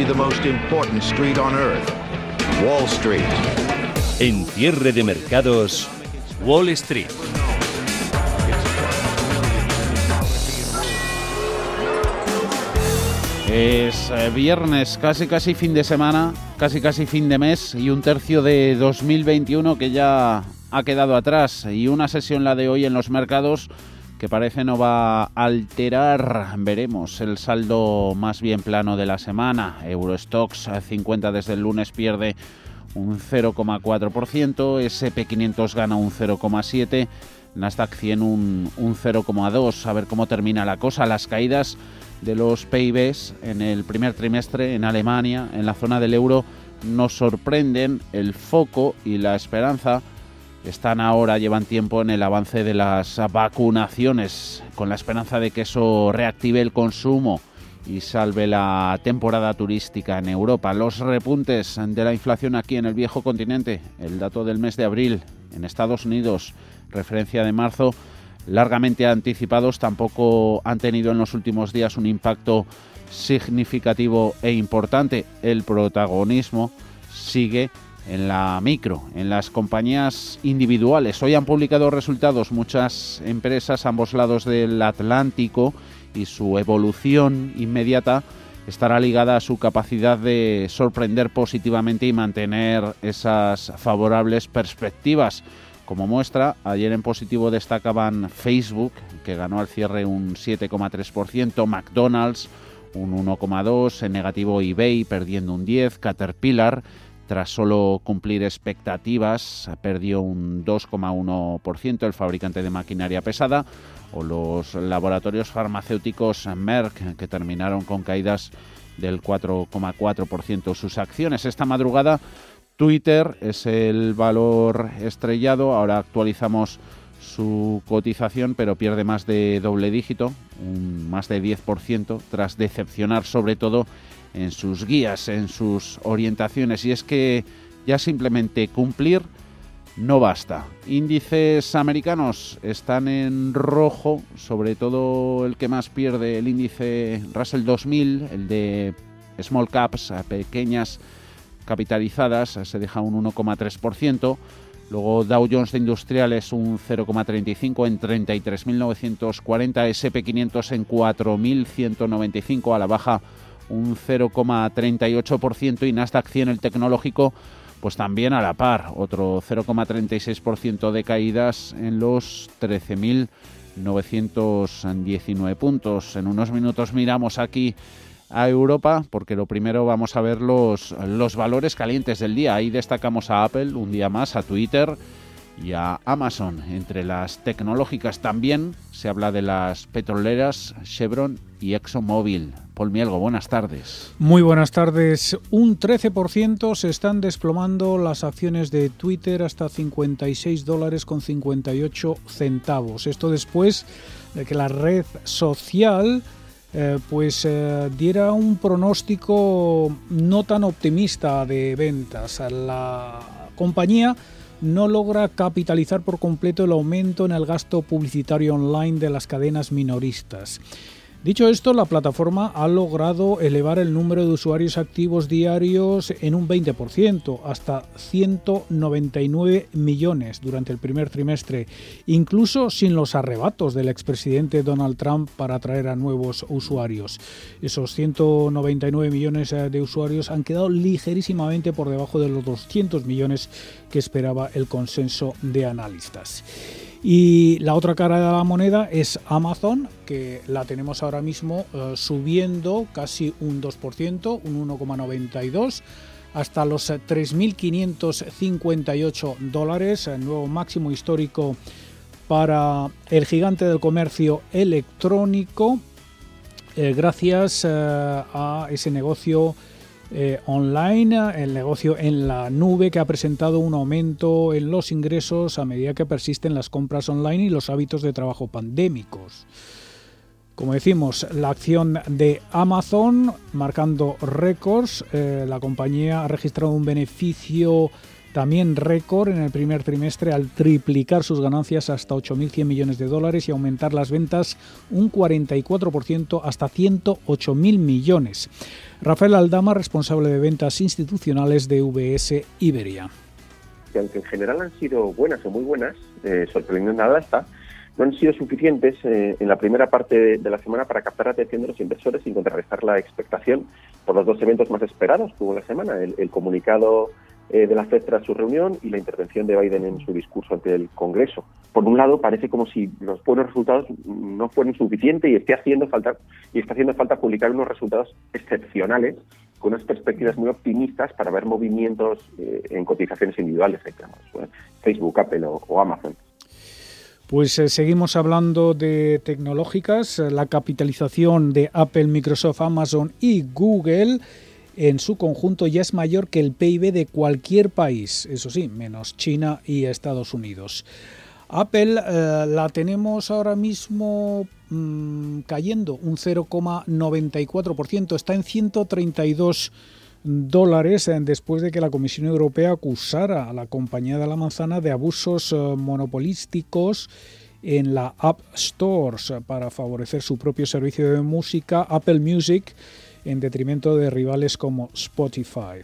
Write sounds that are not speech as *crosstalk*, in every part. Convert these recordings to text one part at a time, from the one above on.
Be the most important street on earth, Wall Street. En cierre de mercados, Wall Street. Es eh, viernes, casi casi fin de semana, casi casi fin de mes y un tercio de 2021 que ya ha quedado atrás y una sesión la de hoy en los mercados que parece no va a alterar, veremos, el saldo más bien plano de la semana. Eurostox 50 desde el lunes pierde un 0,4%, SP500 gana un 0,7%, Nasdaq 100 un, un 0,2%. A ver cómo termina la cosa. Las caídas de los PIBs en el primer trimestre en Alemania, en la zona del euro, nos sorprenden. El foco y la esperanza están ahora, llevan tiempo en el avance de las vacunaciones, con la esperanza de que eso reactive el consumo y salve la temporada turística en Europa. Los repuntes de la inflación aquí en el viejo continente, el dato del mes de abril en Estados Unidos, referencia de marzo, largamente anticipados, tampoco han tenido en los últimos días un impacto significativo e importante. El protagonismo sigue en la micro, en las compañías individuales. Hoy han publicado resultados muchas empresas ambos lados del Atlántico y su evolución inmediata estará ligada a su capacidad de sorprender positivamente y mantener esas favorables perspectivas. Como muestra, ayer en positivo destacaban Facebook, que ganó al cierre un 7,3%, McDonald's un 1,2%, en negativo eBay perdiendo un 10%, Caterpillar tras solo cumplir expectativas perdió un 2,1% el fabricante de maquinaria pesada o los laboratorios farmacéuticos Merck que terminaron con caídas del 4,4% sus acciones. Esta madrugada Twitter es el valor estrellado. Ahora actualizamos su cotización, pero pierde más de doble dígito, un más de 10%, tras decepcionar sobre todo en sus guías, en sus orientaciones. Y es que ya simplemente cumplir no basta. Índices americanos están en rojo, sobre todo el que más pierde el índice Russell 2000, el de small caps, pequeñas capitalizadas se deja un 1,3%. Luego Dow Jones de Industriales un 0,35 en 33.940, SP500 en 4.195 a la baja un 0,38% y Nasdaq 100 el tecnológico pues también a la par, otro 0,36% de caídas en los 13.919 puntos. En unos minutos miramos aquí a Europa, porque lo primero vamos a ver los, los valores calientes del día. Ahí destacamos a Apple un día más, a Twitter y a Amazon. Entre las tecnológicas también se habla de las petroleras Chevron y ExxonMobil. Mielgo, buenas tardes. Muy buenas tardes. Un 13% se están desplomando las acciones de Twitter hasta 56 dólares con 58 centavos. Esto después de que la red social eh, pues eh, diera un pronóstico no tan optimista de ventas. La compañía no logra capitalizar por completo el aumento en el gasto publicitario online de las cadenas minoristas. Dicho esto, la plataforma ha logrado elevar el número de usuarios activos diarios en un 20%, hasta 199 millones durante el primer trimestre, incluso sin los arrebatos del expresidente Donald Trump para atraer a nuevos usuarios. Esos 199 millones eh, de usuarios han quedado ligerísimamente por debajo de los 200 millones que esperaba el consenso de analistas. Y la otra cara de la moneda es Amazon, que la tenemos ahora mismo eh, subiendo casi un 2%, un 1,92 hasta los 3.558 dólares, el nuevo máximo histórico para el gigante del comercio electrónico, eh, gracias eh, a ese negocio eh, online, el negocio en la nube que ha presentado un aumento en los ingresos a medida que persisten las compras online y los hábitos de trabajo pandémicos. Como decimos, la acción de Amazon marcando récords, eh, la compañía ha registrado un beneficio también récord en el primer trimestre al triplicar sus ganancias hasta 8.100 millones de dólares y aumentar las ventas un 44% hasta 108.000 millones. Rafael Aldama, responsable de ventas institucionales de VS Iberia. Que aunque en general han sido buenas o muy buenas, eh, sorprendiendo nada está, no han sido suficientes eh, en la primera parte de, la semana para captar la atención de los inversores y contrarrestar la expectación por los dos eventos más esperados que hubo la semana, el comunicado eh, de la FED tras su reunión y la intervención de Biden en su discurso ante el Congreso. Por un lado, parece como si los buenos resultados no fueran suficientes y esté haciendo falta y está haciendo falta publicar unos resultados excepcionales con unas perspectivas muy optimistas para ver movimientos eh, en cotizaciones individuales, Facebook, Apple o, Amazon. Pues eh, seguimos hablando de tecnológicas, la capitalización de Apple, Microsoft, Amazon y Google en su conjunto ya es mayor que el PIB de cualquier país, eso sí, menos China y Estados Unidos. Apple eh, la tenemos ahora mismo mm, cayendo un 0,94%, está en 132 dólares eh, después de que la Comisión Europea acusara a la compañía de la manzana de abusos eh, monopolísticos en la App Stores para favorecer su propio servicio de música Apple Music en detrimento de rivales como Spotify.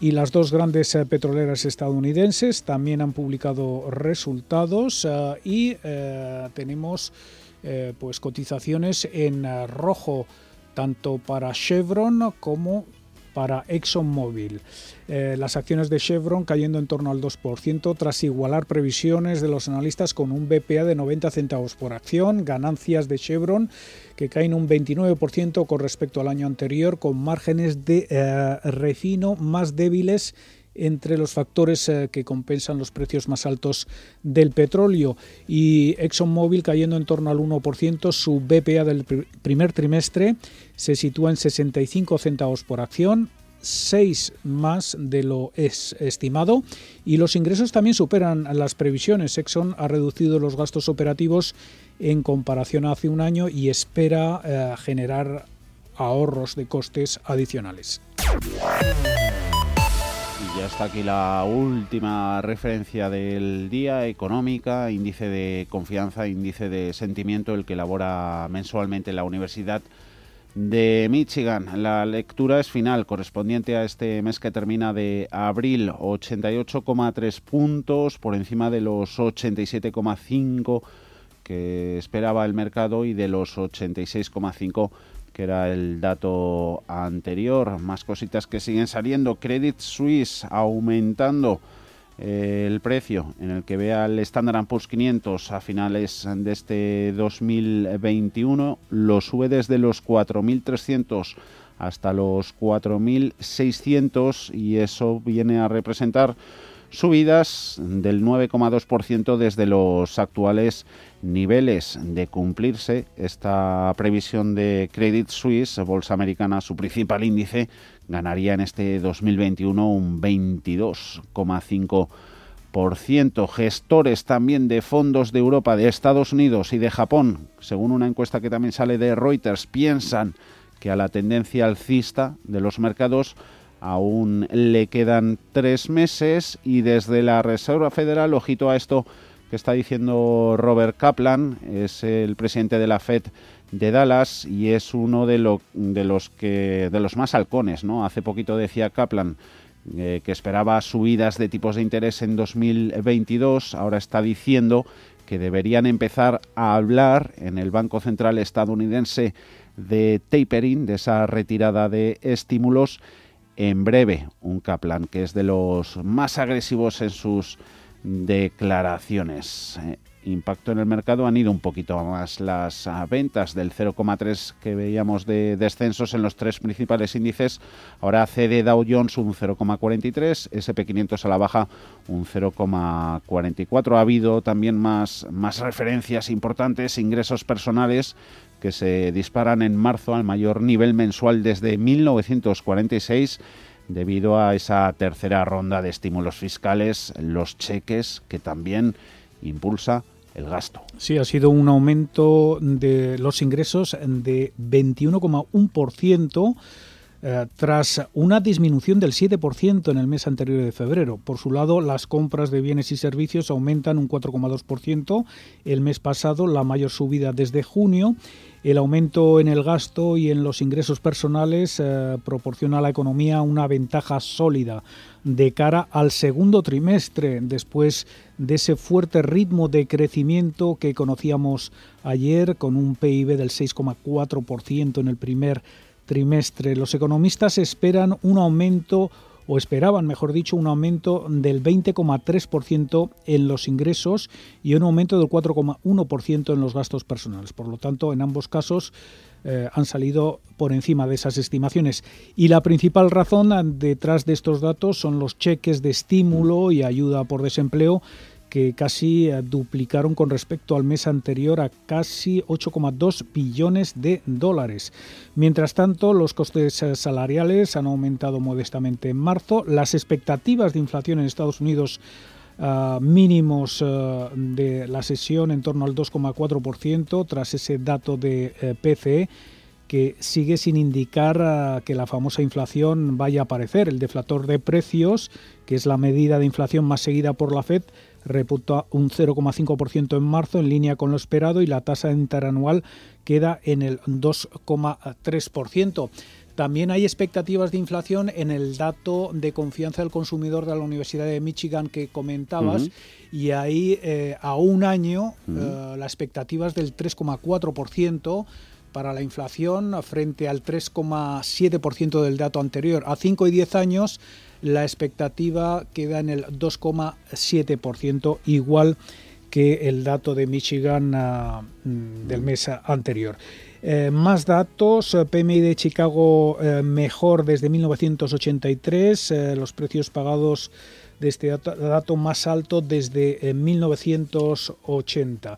Y las dos grandes eh, petroleras estadounidenses también han publicado resultados eh, y eh, tenemos pues cotizaciones en rojo tanto para Chevron como para ExxonMobil. Eh, las acciones de Chevron cayendo en torno al 2% tras igualar previsiones de los analistas con un BPA de 90 centavos por acción, ganancias de Chevron que caen un 29% con respecto al año anterior con márgenes de eh, refino más débiles entre los factores eh, que compensan los precios más altos del petróleo. Y ExxonMobil cayendo en torno al 1%, su BPA del primer trimestre se sitúa en 65 centavos por acción, 6 más de lo es estimado y los ingresos también superan las previsiones. Exxon ha reducido los gastos operativos en comparación a hace un año y espera eh, generar ahorros de costes adicionales. Y ya está aquí la última referencia del día, económica, índice de confianza, índice de sentimiento, el que elabora mensualmente la Universidad de Michigan. La lectura es final, correspondiente a este mes que termina de abril, 88,3 puntos por encima de los 87,5 que esperaba el mercado y de los 86,5 que era el dato anterior. Más cositas que siguen saliendo. Credit Suisse aumentando eh, el precio en el que vea el Standard Poor's 500 a finales de este 2021. Lo sube desde los 4.300 hasta los 4.600 y eso viene a representar subidas del 9,2% desde los actuales niveles de cumplirse esta previsión de Credit Suisse, Bolsa Americana, su principal índice, ganaría en este 2021 un 22,5%. Gestores también de fondos de Europa, de Estados Unidos y de Japón, según una encuesta que también sale de Reuters, piensan que a la tendencia alcista de los mercados aún le quedan tres meses y desde la Reserva Federal, ojito a esto, que está diciendo Robert Kaplan, es el presidente de la Fed de Dallas y es uno de, de los que de los más halcones, ¿no? Hace poquito decía Kaplan eh, que esperaba subidas de tipos de interés en 2022, ahora está diciendo que deberían empezar a hablar en el Banco Central estadounidense de tapering, de esa retirada de estímulos en breve. Un Kaplan que es de los más agresivos en sus declaraciones. Impacto en el mercado han ido un poquito más las ah, ventas del 0,3 que veíamos de descensos en los tres principales índices. Ahora cede Dow Jones un 0,43, SP500 a la baja un 0,44. Ha habido también más, más referencias importantes, ingresos personales que se disparan en marzo al mayor nivel mensual desde 1946 debido a esa tercera ronda de estímulos fiscales, los cheques que también impulsa el gasto. Sí, ha sido un aumento de los ingresos de 21,1%. Eh, tras una disminución del 7% en el mes anterior de febrero. Por su lado, las compras de bienes y servicios aumentan un 4,2% el mes pasado, la mayor subida desde junio. El aumento en el gasto y en los ingresos personales eh, proporciona a la economía una ventaja sólida de cara al segundo trimestre, después de ese fuerte ritmo de crecimiento que conocíamos ayer, con un PIB del 6,4% en el primer trimestre. Los economistas esperan un aumento o esperaban, mejor dicho, un aumento del 20,3% en los ingresos y un aumento del 4,1% en los gastos personales. Por lo tanto, en ambos casos eh, han salido por encima de esas estimaciones. Y la principal razón detrás de estos datos son los cheques de estímulo y ayuda por desempleo que casi eh, duplicaron con respecto al mes anterior a casi 8,2 billones de dólares. Mientras tanto, los costes eh, salariales han aumentado modestamente en marzo. Las expectativas de inflación en Estados Unidos mínimos eh, de la sesión en torno al 2,4% tras ese dato de PCE que sigue sin indicar ah, que la famosa inflación vaya a aparecer. El deflator de precios, que es la medida de inflación más seguida por la Fed, reputa un 0,5% en marzo en línea con lo esperado y la tasa interanual queda en el 2,3%. También hay expectativas de inflación en el dato de confianza del consumidor de la Universidad de Michigan que comentabas y ahí eh, a un año uh la expectativa es del 3,4% para la inflación frente al 3,7% del dato anterior. A 5 y 10 años la expectativa queda en el 2,7%, igual que el dato de Michigan ah, mm, del mes anterior. Eh, más datos, eh, PMI de Chicago eh, mejor desde 1983, los precios pagados de este dato, más alto desde 1980.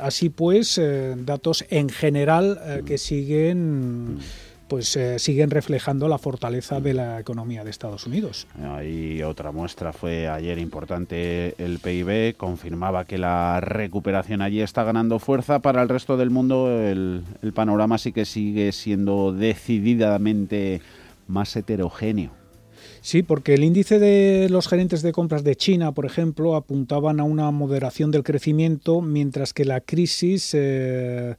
así pues, datos en general que siguen pues eh, siguen reflejando la fortaleza de la economía de Estados Unidos. Y otra muestra fue ayer importante el PIB, confirmaba que la recuperación allí está ganando fuerza. Para el resto del mundo el, el panorama sí que sigue siendo decididamente más heterogéneo. Sí, porque el índice de los gerentes de compras de China, por ejemplo, apuntaban a una moderación del crecimiento, mientras que la crisis... Eh,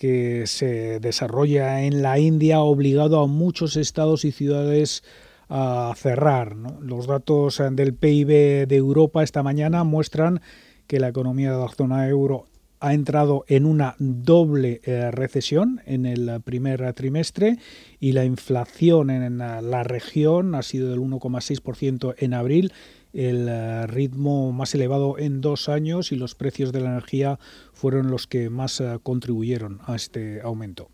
que se desarrolla en la India ha obligado a muchos estados y ciudades a cerrar. Los datos del PIB de Europa esta mañana muestran que la economía de la zona euro ha entrado en una doble eh, recesión en el primer trimestre y la inflación en la región ha sido del 1,6% en abril el eh, ritmo más elevado en dos años y los precios de la energía fueron los que más eh, contribuyeron a este aumento.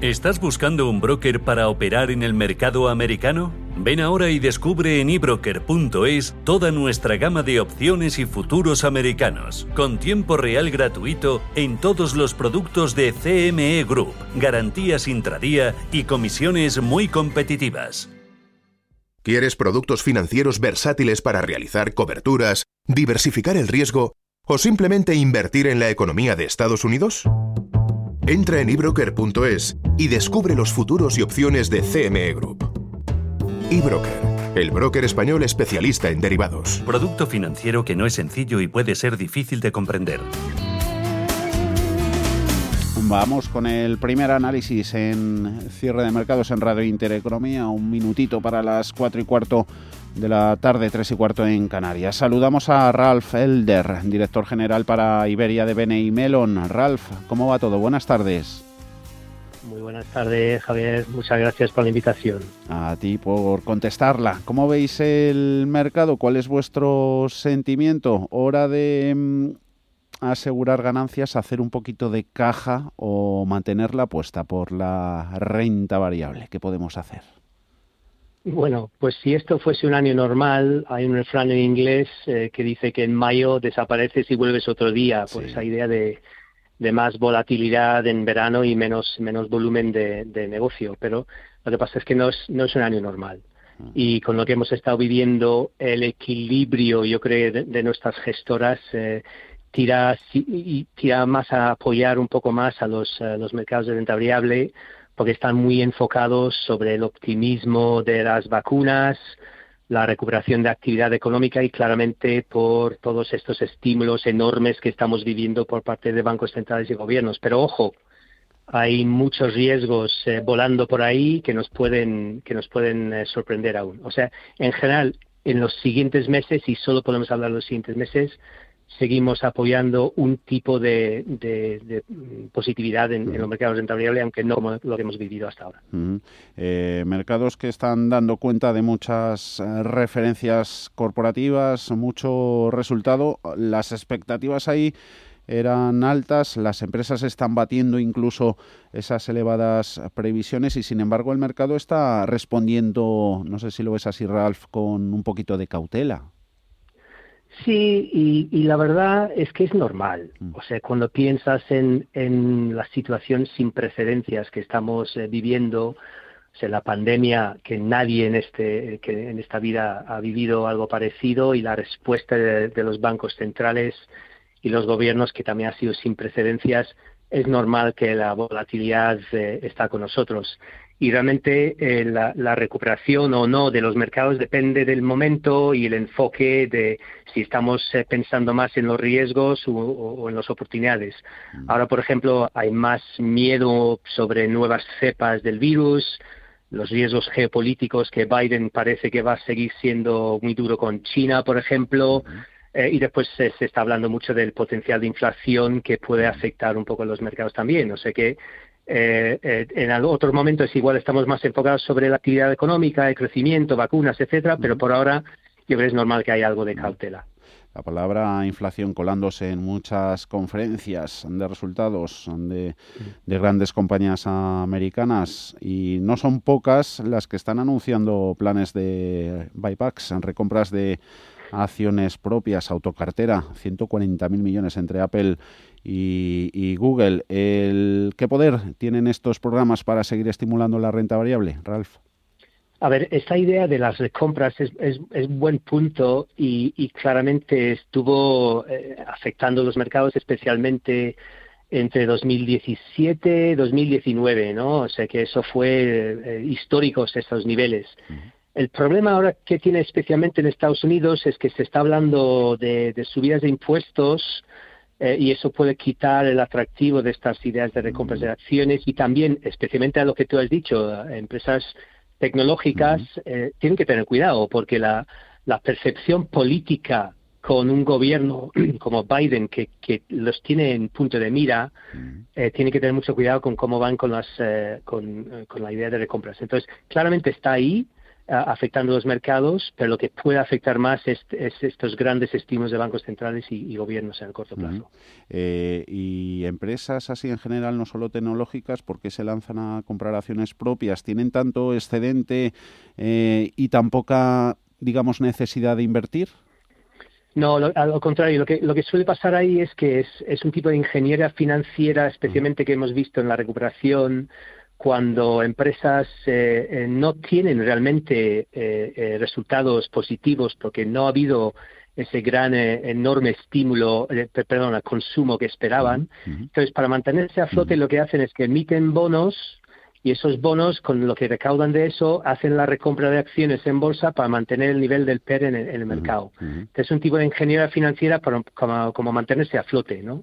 ¿Estás buscando un broker para operar en el mercado americano? Ven ahora y descubre en ebroker.es toda nuestra gama de opciones y futuros americanos, con tiempo real gratuito en todos los productos de CME Group, garantías intradía y comisiones muy competitivas. ¿Quieres productos financieros versátiles para realizar coberturas, diversificar el riesgo o simplemente invertir en la economía de Estados Unidos? Entra en ebroker.es y descubre los futuros y opciones de CME Group. eBroker, el broker español especialista en derivados. Producto financiero que no es sencillo y puede ser difícil de comprender. Vamos con el primer análisis en cierre de mercados en Radio Intereconomía. Un minutito para las cuatro y cuarto de la tarde, tres y cuarto en Canarias. Saludamos a Ralph Elder, director general para Iberia de BNI Melon. Ralph, ¿cómo va todo? Buenas tardes. Muy buenas tardes, Javier. Muchas gracias por la invitación. A ti por contestarla. ¿Cómo veis el mercado? ¿Cuál es vuestro sentimiento? ¿Hora de mm, asegurar ganancias, hacer un poquito de caja o mantener la apuesta por la renta variable? ¿Qué podemos hacer? Bueno, pues si esto fuese un año normal, hay un refrán en inglés eh, que dice que en mayo desapareces y vuelves otro día, por esa idea de, más volatilidad en verano y menos, menos volumen de, negocio. Pero lo que pasa es que no es, no es un año normal. Ah. Y con lo que hemos estado viviendo, el equilibrio, yo creo, de, nuestras gestoras eh, tira, y, tira más a apoyar un poco más a los, los mercados de renta variable porque están muy enfocados sobre el optimismo de las vacunas, la recuperación de actividad económica y claramente por todos estos estímulos enormes que estamos viviendo por parte de bancos centrales y gobiernos. Pero ojo, hay muchos riesgos eh, volando por ahí que nos pueden que nos pueden eh, sorprender aún. O sea, en general, en los siguientes meses y solo podemos hablar de los siguientes meses, seguimos apoyando un tipo de, positividad en, los mercados de rentabilidad, aunque no como lo hemos vivido hasta ahora. Eh, mercados que están dando cuenta de muchas eh, referencias corporativas, mucho resultado. Las expectativas ahí eran altas, las empresas están batiendo incluso esas elevadas previsiones y sin embargo el mercado está respondiendo, no sé si lo ves así Ralph, con un poquito de cautela. Sí, y, la verdad es que es normal. Mm. O sea, cuando piensas en, en la situación sin precedencias que estamos eh, viviendo, o sea, la pandemia que nadie en este que en esta vida ha vivido algo parecido y la respuesta de, los bancos centrales y los gobiernos que también ha sido sin precedencias, es normal que la volatilidad eh, está con nosotros y realmente eh, la, recuperación o no de los mercados depende del momento y el enfoque de si estamos eh, pensando más en los riesgos o, en las oportunidades. Mm. Ahora, por ejemplo, hay más miedo sobre nuevas cepas del virus, los riesgos geopolíticos que Biden parece que va a seguir siendo muy duro con China, por ejemplo. Eh, y después se, está hablando mucho del potencial de inflación que puede afectar un poco los mercados también. O sea que eh, eh, en otros momentos igual estamos más enfocados sobre la actividad económica, el crecimiento, vacunas, etcétera, pero por ahora yo creo que es normal que haya algo de cautela. La palabra inflación colándose en muchas conferencias de resultados de, de, grandes compañías americanas y no son pocas las que están anunciando planes de buybacks, recompras de acciones propias, autocartera, 140.000 millones entre Apple y, Google. El, ¿Qué poder tienen estos programas para seguir estimulando la renta variable, Ralph? A ver, esta idea de las recompras es, es, es buen punto y, claramente estuvo eh, afectando los mercados, especialmente entre 2017 y 2019, ¿no? O sea que eso fue eh, histórico estos niveles. El problema ahora que tiene especialmente en Estados Unidos es que se está hablando de, de subidas de impuestos eh, y eso puede quitar el atractivo de estas ideas de recompras de acciones y también, especialmente a lo que tú has dicho, empresas tecnológicas eh, tienen que tener cuidado porque la, la percepción política con un gobierno *clears throat* como Biden que, que los tiene en punto de mira, eh, tiene que tener mucho cuidado con cómo van con, las, con, con la idea de recompras. Entonces, claramente está ahí, afectando los mercados, pero lo que puede afectar más es, estos grandes estímulos de bancos centrales y, gobiernos en el corto plazo. Eh, y empresas así en general, no solo tecnológicas, ¿por qué se lanzan a comprar acciones propias? ¿Tienen tanto excedente eh, y tan poca, digamos, necesidad de invertir? No, al contrario, lo que, lo que suele pasar ahí es que es, es un tipo de ingeniería financiera, especialmente que hemos visto en la recuperación cuando empresas eh, eh, no tienen realmente eh, resultados positivos porque no ha habido ese gran enorme estímulo, perdón, al consumo que esperaban. Entonces, para mantenerse a flote, lo que hacen es que emiten bonos y esos bonos, con lo que recaudan de eso, hacen la recompra de acciones en bolsa para mantener el nivel del PER en el, mercado. Es un tipo de ingeniería financiera para, como, mantenerse a flote, ¿no?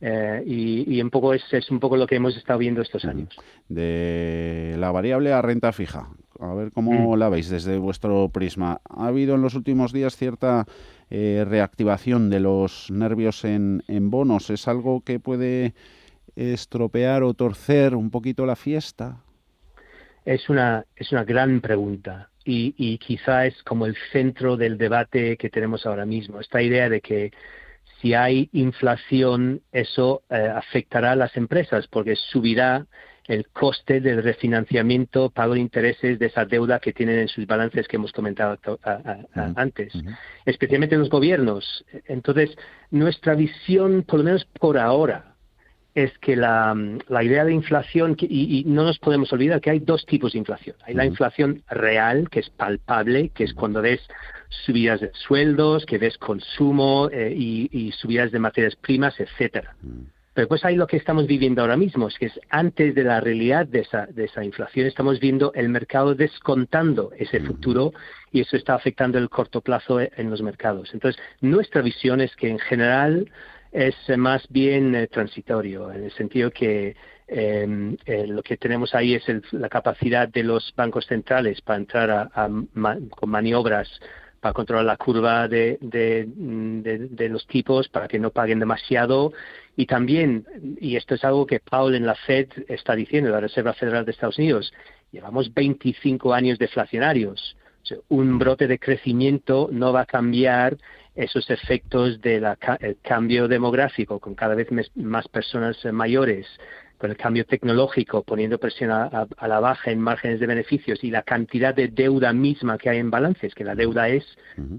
Eh, y, un poco es, es, un poco lo que hemos estado viendo estos años. De la variable a renta fija, a ver cómo la veis desde vuestro prisma. ¿Ha habido en los últimos días cierta eh, reactivación de los nervios en, en bonos? ¿Es algo que puede estropear o torcer un poquito la fiesta? Es una, es una gran pregunta y, y quizá es como el centro del debate que tenemos ahora mismo. Esta idea de que si hay inflación, eso eh, afectará a las empresas porque subirá el coste del refinanciamiento, pago de intereses de esa deuda que tienen en sus balances que hemos comentado antes, especialmente los gobiernos. Entonces, nuestra visión, por lo menos por ahora, es que la, idea de inflación, y, no nos podemos olvidar que hay dos tipos de inflación. Hay la inflación real, que es palpable, que es cuando ves subidas de sueldos, que ves consumo eh, y, subidas de materias primas, etcétera. Pero pues ahí lo que estamos viviendo ahora mismo es que es antes de la realidad de esa, de esa inflación, estamos viendo el mercado descontando ese futuro y eso está afectando el corto plazo en los mercados. Entonces, nuestra visión es que en general es más bien eh, transitorio, en el sentido que em, eh, lo que tenemos ahí es la capacidad de los bancos centrales para entrar a, con maniobras para controlar la curva de, de, los tipos para que no paguen demasiado y también, y esto es algo que Paul en la Fed está diciendo, la Reserva Federal de Estados Unidos, llevamos 25 años deflacionarios. un brote de crecimiento no va a cambiar esos efectos del cambio demográfico, con cada vez más personas mayores, con el cambio tecnológico, poniendo presión a, la baja en márgenes de beneficios y la cantidad de deuda misma que hay en balances, que la deuda es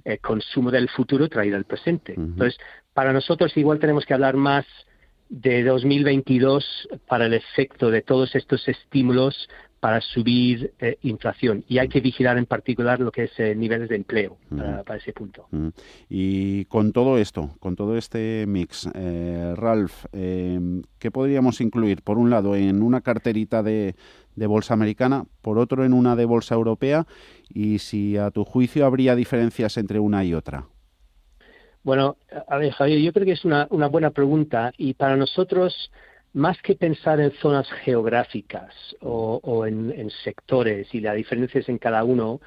el consumo del futuro traído al presente. Entonces, para nosotros igual tenemos que hablar más de 2022 para el efecto de todos estos estímulos para subir eh, inflación y hay que vigilar en particular lo que es eh, niveles de empleo para, ese punto. Y con todo esto, con todo este mix, eh, Ralph, em, ¿qué podríamos incluir? Por un lado, en una carterita de, de bolsa americana, por otro, en una de bolsa europea y si a tu juicio habría diferencias entre una y otra. Bueno, a ver, Javier, yo creo que es una, una buena pregunta y para nosotros más que pensar en zonas geográficas o, en, sectores y las diferencias en cada uno,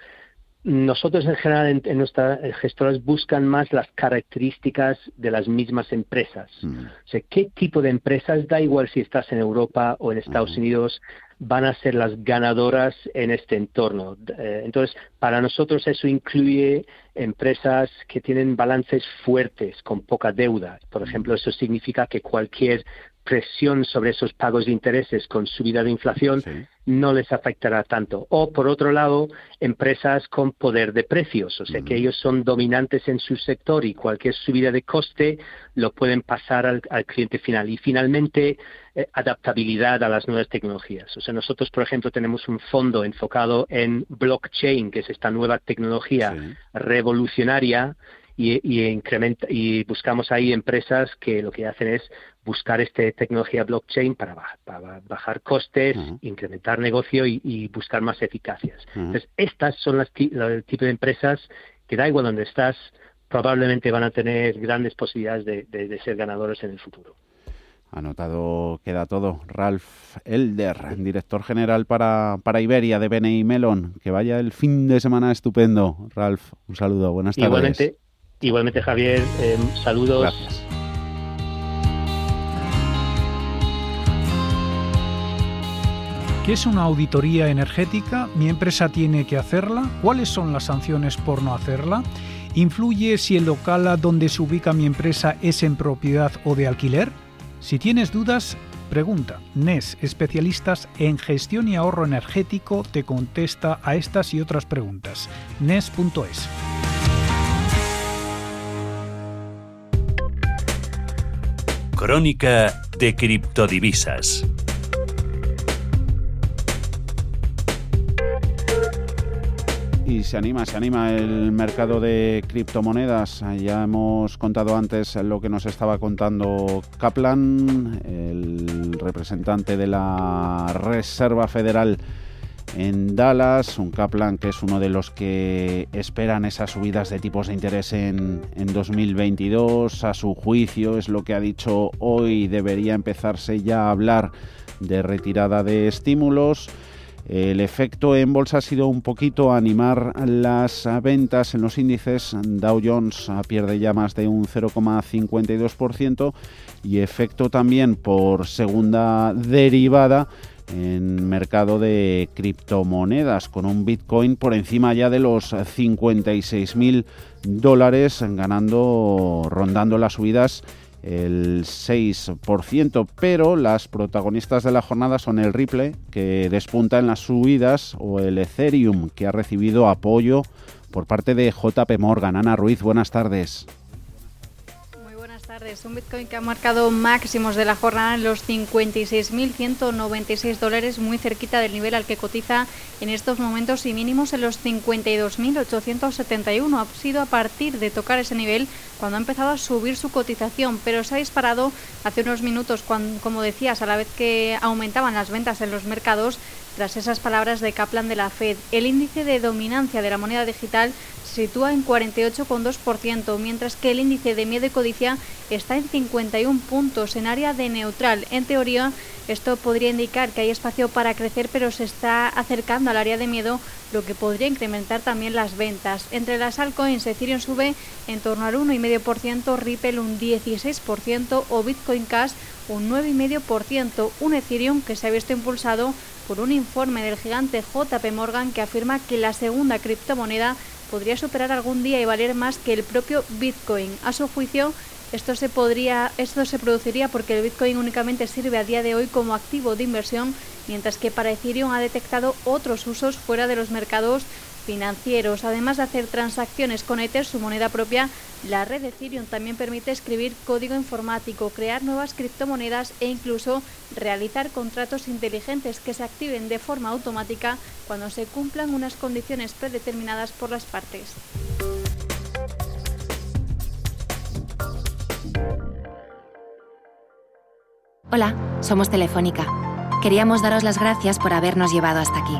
nosotros en general en, nuestras gestoras buscan más las características de las mismas empresas. Mm. O sea, qué tipo de empresas, da igual si estás en Europa o en Estados Unidos, van a ser las ganadoras en este entorno. Eh, entonces, para nosotros eso incluye empresas que tienen balances fuertes, con poca deuda. Por ejemplo, eso significa que cualquier presión sobre esos pagos de intereses con subida de inflación no les afectará tanto. O, por otro lado, empresas con poder de precios, o sea, que ellos son dominantes en su sector y cualquier subida de coste lo pueden pasar al, cliente final. Y, finalmente, eh, adaptabilidad a las nuevas tecnologías. O sea, nosotros, por ejemplo, tenemos un fondo enfocado en blockchain, que es esta nueva tecnología revolucionaria y, incrementa, y buscamos ahí empresas que lo que hacen es buscar esta tecnología blockchain para, bajar, costes, incrementar negocio y, buscar más eficacias. Entonces, estas son las el tipo de empresas que da igual donde estás, probablemente van a tener grandes posibilidades de, ser ganadores en el futuro. Anotado queda todo. Ralph Elder, director general para, para Iberia de BNI Melon. Que vaya el fin de semana estupendo. Ralph, un saludo. Buenas tardes. Igualmente, igualmente Javier, eh, saludos. Gracias. ¿Qué es una auditoría energética? ¿Mi empresa tiene que hacerla? ¿Cuáles son las sanciones por no hacerla? ¿Influye si el local donde se ubica mi empresa es en propiedad o de alquiler? Si tienes dudas, pregunta. NES, especialistas en gestión y ahorro energético, te contesta a estas y otras preguntas. NES.es. Crónica de criptodivisas. Y se anima, se anima el mercado de criptomonedas. Ya hemos contado antes lo que nos estaba contando Kaplan, el representante de la Reserva Federal en Dallas, un Kaplan que es uno de los que esperan esas subidas de tipos de interés en, en 2022. A su juicio es lo que ha dicho hoy, debería empezarse ya a hablar de retirada de estímulos. El efecto en bolsa ha sido un poquito animar las ventas en los índices. Dow Jones pierde ya más de un 0,52% y efecto también por segunda derivada en mercado de criptomonedas, con un Bitcoin por encima ya de los 56.000 dólares, ganando, rondando las subidas el 6%, pero las protagonistas de la jornada son el Ripple, que despunta en las subidas, o el Ethereum, que ha recibido apoyo por parte de JP Morgan. Ana Ruiz, buenas tardes Un Bitcoin que ha marcado máximos de la jornada en los 56.196 dólares, muy cerquita del nivel al que cotiza en estos momentos y mínimos en los 52.871. Ha sido a partir de tocar ese nivel cuando ha empezado a subir su cotización, pero se ha disparado hace unos minutos, como decías, a la vez que aumentaban las ventas en los mercados, tras esas palabras de Kaplan de la Fed. El índice de dominancia de la moneda digital sitúa en 48,2%, mientras que el índice de miedo y codicia está en 51 puntos en área de neutral. En teoría, esto podría indicar que hay espacio para crecer, pero se está acercando al área de miedo, lo que podría incrementar también las ventas. Entre las altcoins, Ethereum sube en torno al 1,5%, Ripple un 16% o Bitcoin Cash un 9,5%. Un Ethereum que se ha visto impulsado por un informe del gigante JP Morgan que afirma que la segunda criptomoneda podría superar algún día y valer más que el propio Bitcoin. A su juicio, esto se, podría, esto se produciría porque el Bitcoin únicamente sirve a día de hoy como activo de inversión, mientras que para Ethereum ha detectado otros usos fuera de los mercados financieros. Además de hacer transacciones con Ether, su moneda propia, la red Ethereum también permite escribir código informático, crear nuevas criptomonedas e incluso realizar contratos inteligentes que se activen de forma automática cuando se cumplan unas condiciones predeterminadas por las partes. Hola, somos Telefónica. Queríamos daros las gracias por habernos llevado hasta aquí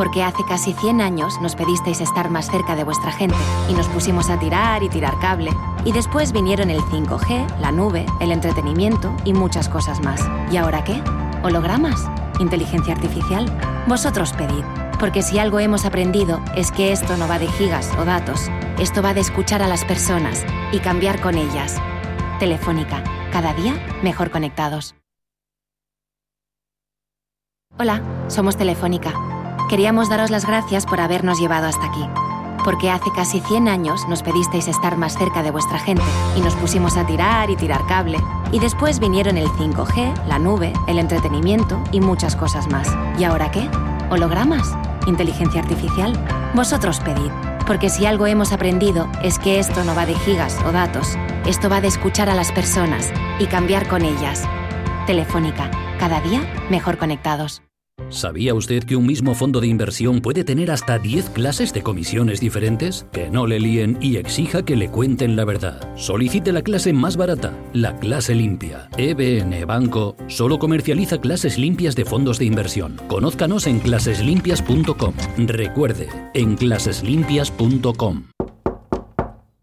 porque hace casi 100 años nos pedisteis estar más cerca de vuestra gente y nos pusimos a tirar y tirar cable. Y después vinieron el 5G, la nube, el entretenimiento y muchas cosas más. ¿Y ahora qué? ¿Hologramas? ¿Inteligencia artificial? Vosotros pedid. Porque si algo hemos aprendido es que esto no va de gigas o datos, esto va de escuchar a las personas y cambiar con ellas. Telefónica, cada día mejor conectados. Hola, somos Telefónica Queríamos daros las gracias por habernos llevado hasta aquí, porque hace casi 100 años nos pedisteis estar más cerca de vuestra gente y nos pusimos a tirar y tirar cable, y después vinieron el 5G, la nube, el entretenimiento y muchas cosas más. ¿Y ahora qué? ¿Hologramas? ¿Inteligencia artificial? Vosotros pedid, porque si algo hemos aprendido es que esto no va de gigas o datos, esto va de escuchar a las personas y cambiar con ellas. Telefónica, cada día mejor conectados. ¿Sabía usted que un mismo fondo de inversión puede tener hasta 10 clases de comisiones diferentes? Que no le líen y exija que le cuenten la verdad. Solicite la clase más barata, la clase limpia. EBN Banco solo comercializa clases limpias de fondos de inversión. Conózcanos en claseslimpias.com. Recuerde, en claseslimpias.com.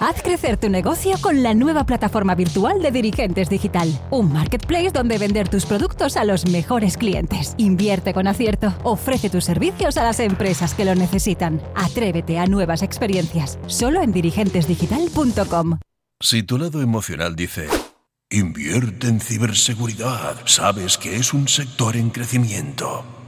Haz crecer tu negocio con la nueva plataforma virtual de Dirigentes Digital. Un marketplace donde vender tus productos a los mejores clientes. Invierte con acierto. Ofrece tus servicios a las empresas que lo necesitan. Atrévete a nuevas experiencias. Solo en dirigentesdigital.com. Si tu lado emocional dice... Invierte en ciberseguridad. Sabes que es un sector en crecimiento.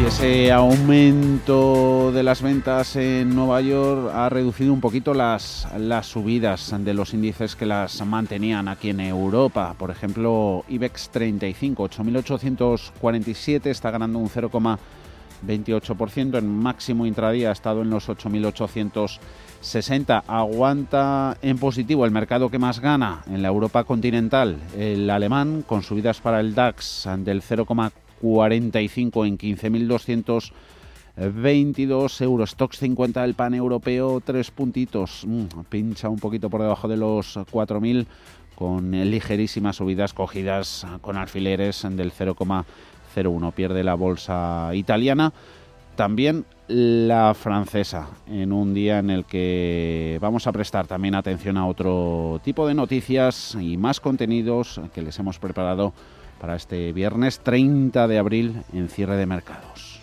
Y ese aumento de las ventas en Nueva York ha reducido un poquito las, las subidas de los índices que las mantenían aquí en Europa. Por ejemplo, IBEX 35, 8.847, está ganando un 0,28%. En máximo intradía ha estado en los 8.860. Aguanta en positivo el mercado que más gana en la Europa continental, el alemán, con subidas para el DAX del 0,4%. 45 en 15.222 euros. Stocks 50 del pan europeo, tres puntitos. Mm, pincha un poquito por debajo de los 4.000 con ligerísimas subidas cogidas con alfileres del 0,01. Pierde la bolsa italiana. También la francesa, en un día en el que vamos a prestar también atención a otro tipo de noticias y más contenidos que les hemos preparado para este viernes 30 de abril en cierre de mercados.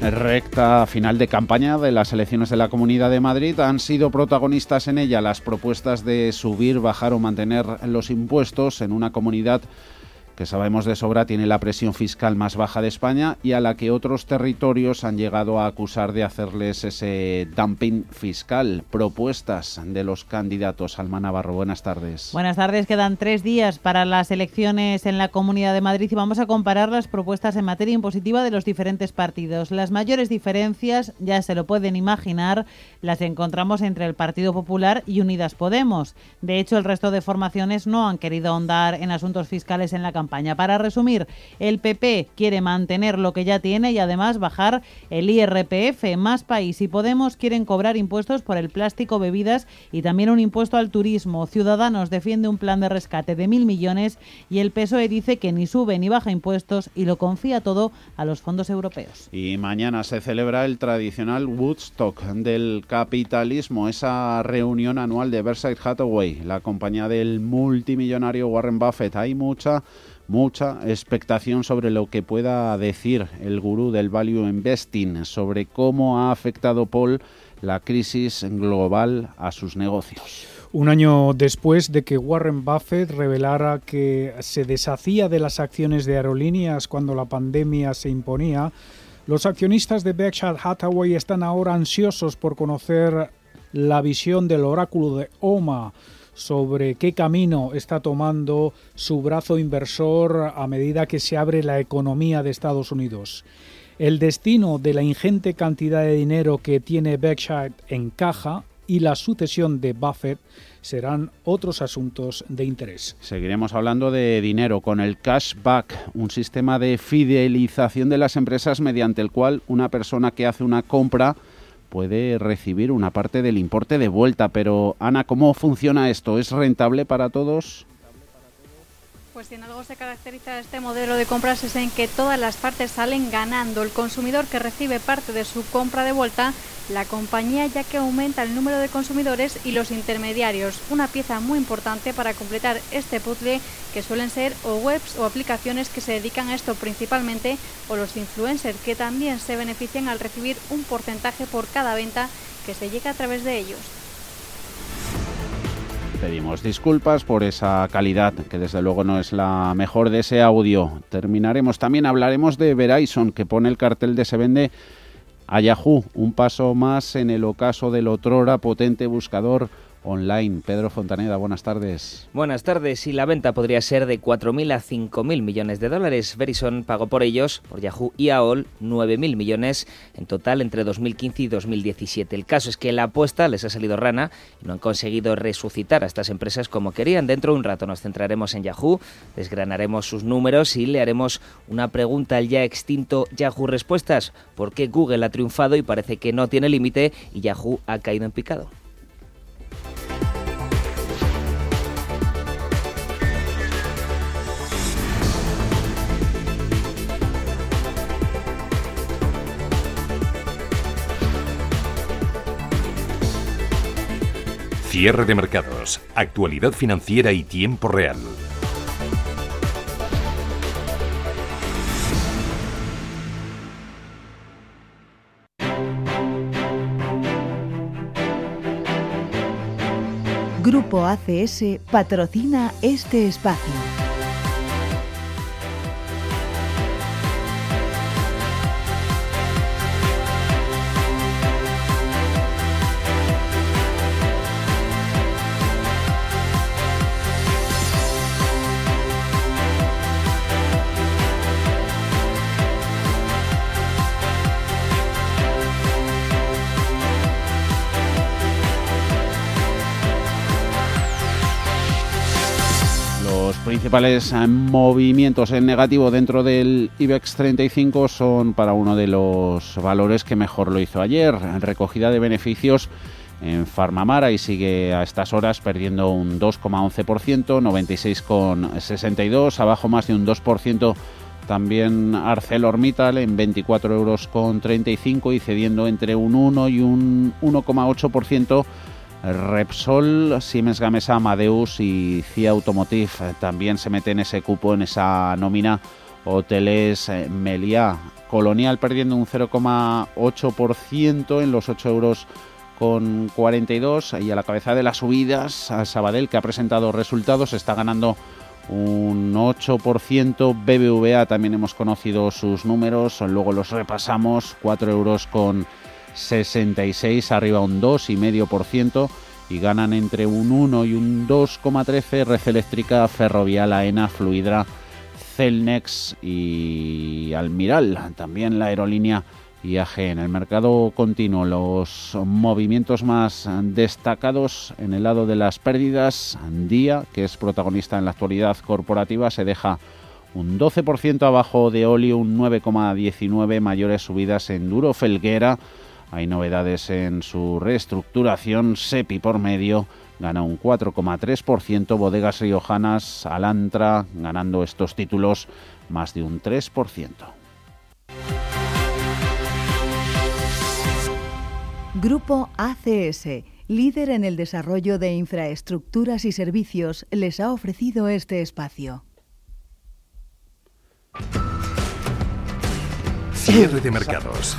Recta final de campaña de las elecciones de la Comunidad de Madrid. Han sido protagonistas en ella las propuestas de subir, bajar o mantener los impuestos en una comunidad que sabemos de sobra tiene la presión fiscal más baja de España y a la que otros territorios han llegado a acusar de hacerles ese dumping fiscal. Propuestas de los candidatos. Alma Navarro, buenas tardes. Buenas tardes, quedan tres días para las elecciones en la Comunidad de Madrid y vamos a comparar las propuestas en materia impositiva de los diferentes partidos. Las mayores diferencias, ya se lo pueden imaginar, las encontramos entre el Partido Popular y Unidas Podemos. De hecho, el resto de formaciones no han querido ahondar en asuntos fiscales en la campaña para resumir, el PP quiere mantener lo que ya tiene y además bajar el IRPF. Más País y Podemos quieren cobrar impuestos por el plástico, bebidas y también un impuesto al turismo. Ciudadanos defiende un plan de rescate de mil millones y el PSOE dice que ni sube ni baja impuestos y lo confía todo a los fondos europeos. Y mañana se celebra el tradicional Woodstock del capitalismo, esa reunión anual de Versailles Hathaway, la compañía del multimillonario Warren Buffett. Hay mucha mucha expectación sobre lo que pueda decir el gurú del value investing, sobre cómo ha afectado Paul la crisis global a sus negocios. Un año después de que Warren Buffett revelara que se deshacía de las acciones de aerolíneas cuando la pandemia se imponía, los accionistas de Berkshire Hathaway están ahora ansiosos por conocer la visión del oráculo de Oma sobre qué camino está tomando su brazo inversor a medida que se abre la economía de Estados Unidos. El destino de la ingente cantidad de dinero que tiene Berkshire en caja y la sucesión de Buffett serán otros asuntos de interés. Seguiremos hablando de dinero con el cashback, un sistema de fidelización de las empresas mediante el cual una persona que hace una compra puede recibir una parte del importe de vuelta. Pero Ana, ¿cómo funciona esto? ¿Es rentable para todos? Pues si en algo se caracteriza este modelo de compras es en que todas las partes salen ganando. El consumidor que recibe parte de su compra de vuelta, la compañía ya que aumenta el número de consumidores y los intermediarios. Una pieza muy importante para completar este puzzle que suelen ser o webs o aplicaciones que se dedican a esto principalmente o los influencers que también se benefician al recibir un porcentaje por cada venta que se llega a través de ellos. Pedimos disculpas por esa calidad, que desde luego no es la mejor de ese audio. Terminaremos también, hablaremos de Verizon, que pone el cartel de se vende a Yahoo, un paso más en el ocaso del otrora potente buscador online. Pedro Fontaneda, buenas tardes. Buenas tardes. Y la venta podría ser de 4.000 a 5.000 millones de dólares. Verizon pagó por ellos, por Yahoo y AOL, 9.000 millones en total entre 2015 y 2017. El caso es que la apuesta les ha salido rana y no han conseguido resucitar a estas empresas como querían. Dentro de un rato nos centraremos en Yahoo, desgranaremos sus números y le haremos una pregunta al ya extinto Yahoo Respuestas. ¿Por qué Google ha triunfado y parece que no tiene límite y Yahoo ha caído en picado? Cierre de mercados, actualidad financiera y tiempo real. Grupo ACS patrocina este espacio. Principales eh, movimientos en negativo dentro del IBEX 35 son para uno de los valores que mejor lo hizo ayer, recogida de beneficios en Farmamara y sigue a estas horas perdiendo un 2,11%, 96,62, abajo más de un 2% también ArcelorMittal en 24 euros con 35 y cediendo entre un 1 y un 1,8% Repsol, Siemens Gamesa, Amadeus y CIA Automotive también se meten en ese cupo, en esa nómina. Hoteles eh, Meliá, Colonial perdiendo un 0,8% en los 8 euros con 42 y a la cabeza de las subidas a Sabadell que ha presentado resultados está ganando un 8%. BBVA también hemos conocido sus números, luego los repasamos, 4 euros con 66, arriba un 2,5% y ganan entre un 1 y un 2,13 Red Eléctrica, Ferrovial, AENA, Fluidra, Celnex y Almiral, también la aerolínea IAG. En el mercado continuo, los movimientos más destacados en el lado de las pérdidas, Día, que es protagonista en la actualidad corporativa, se deja un 12% abajo de Oli, un 9,19 mayores subidas en Duro Felguera, hay novedades en su reestructuración. SEPI por medio gana un 4,3%. Bodegas Riojanas, Alantra, ganando estos títulos más de un 3%. Grupo ACS, líder en el desarrollo de infraestructuras y servicios, les ha ofrecido este espacio. Cierre de mercados.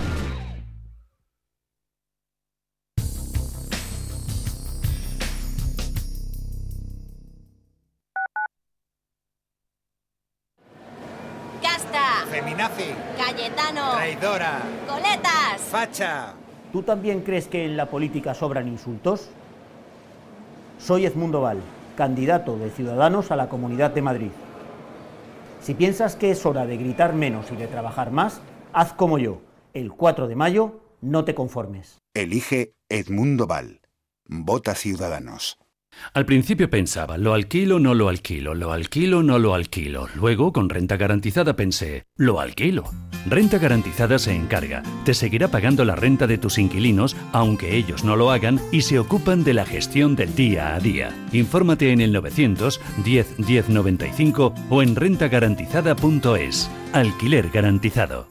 Traidora. Coletas. Facha. ¿Tú también crees que en la política sobran insultos? Soy Edmundo Val, candidato de Ciudadanos a la Comunidad de Madrid. Si piensas que es hora de gritar menos y de trabajar más, haz como yo. El 4 de mayo, no te conformes. Elige Edmundo Val. Vota Ciudadanos. Al principio pensaba, lo alquilo, no lo alquilo, lo alquilo, no lo alquilo. Luego, con renta garantizada, pensé, lo alquilo. Renta garantizada se encarga, te seguirá pagando la renta de tus inquilinos, aunque ellos no lo hagan, y se ocupan de la gestión del día a día. Infórmate en el 900 10 10 95 o en rentagarantizada.es. Alquiler garantizado.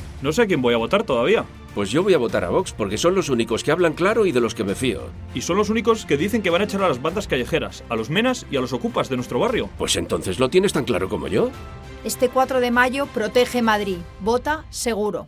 No sé a quién voy a votar todavía. Pues yo voy a votar a Vox porque son los únicos que hablan claro y de los que me fío. Y son los únicos que dicen que van a echar a las bandas callejeras, a los menas y a los ocupas de nuestro barrio. Pues entonces lo tienes tan claro como yo. Este 4 de mayo protege Madrid. Vota seguro.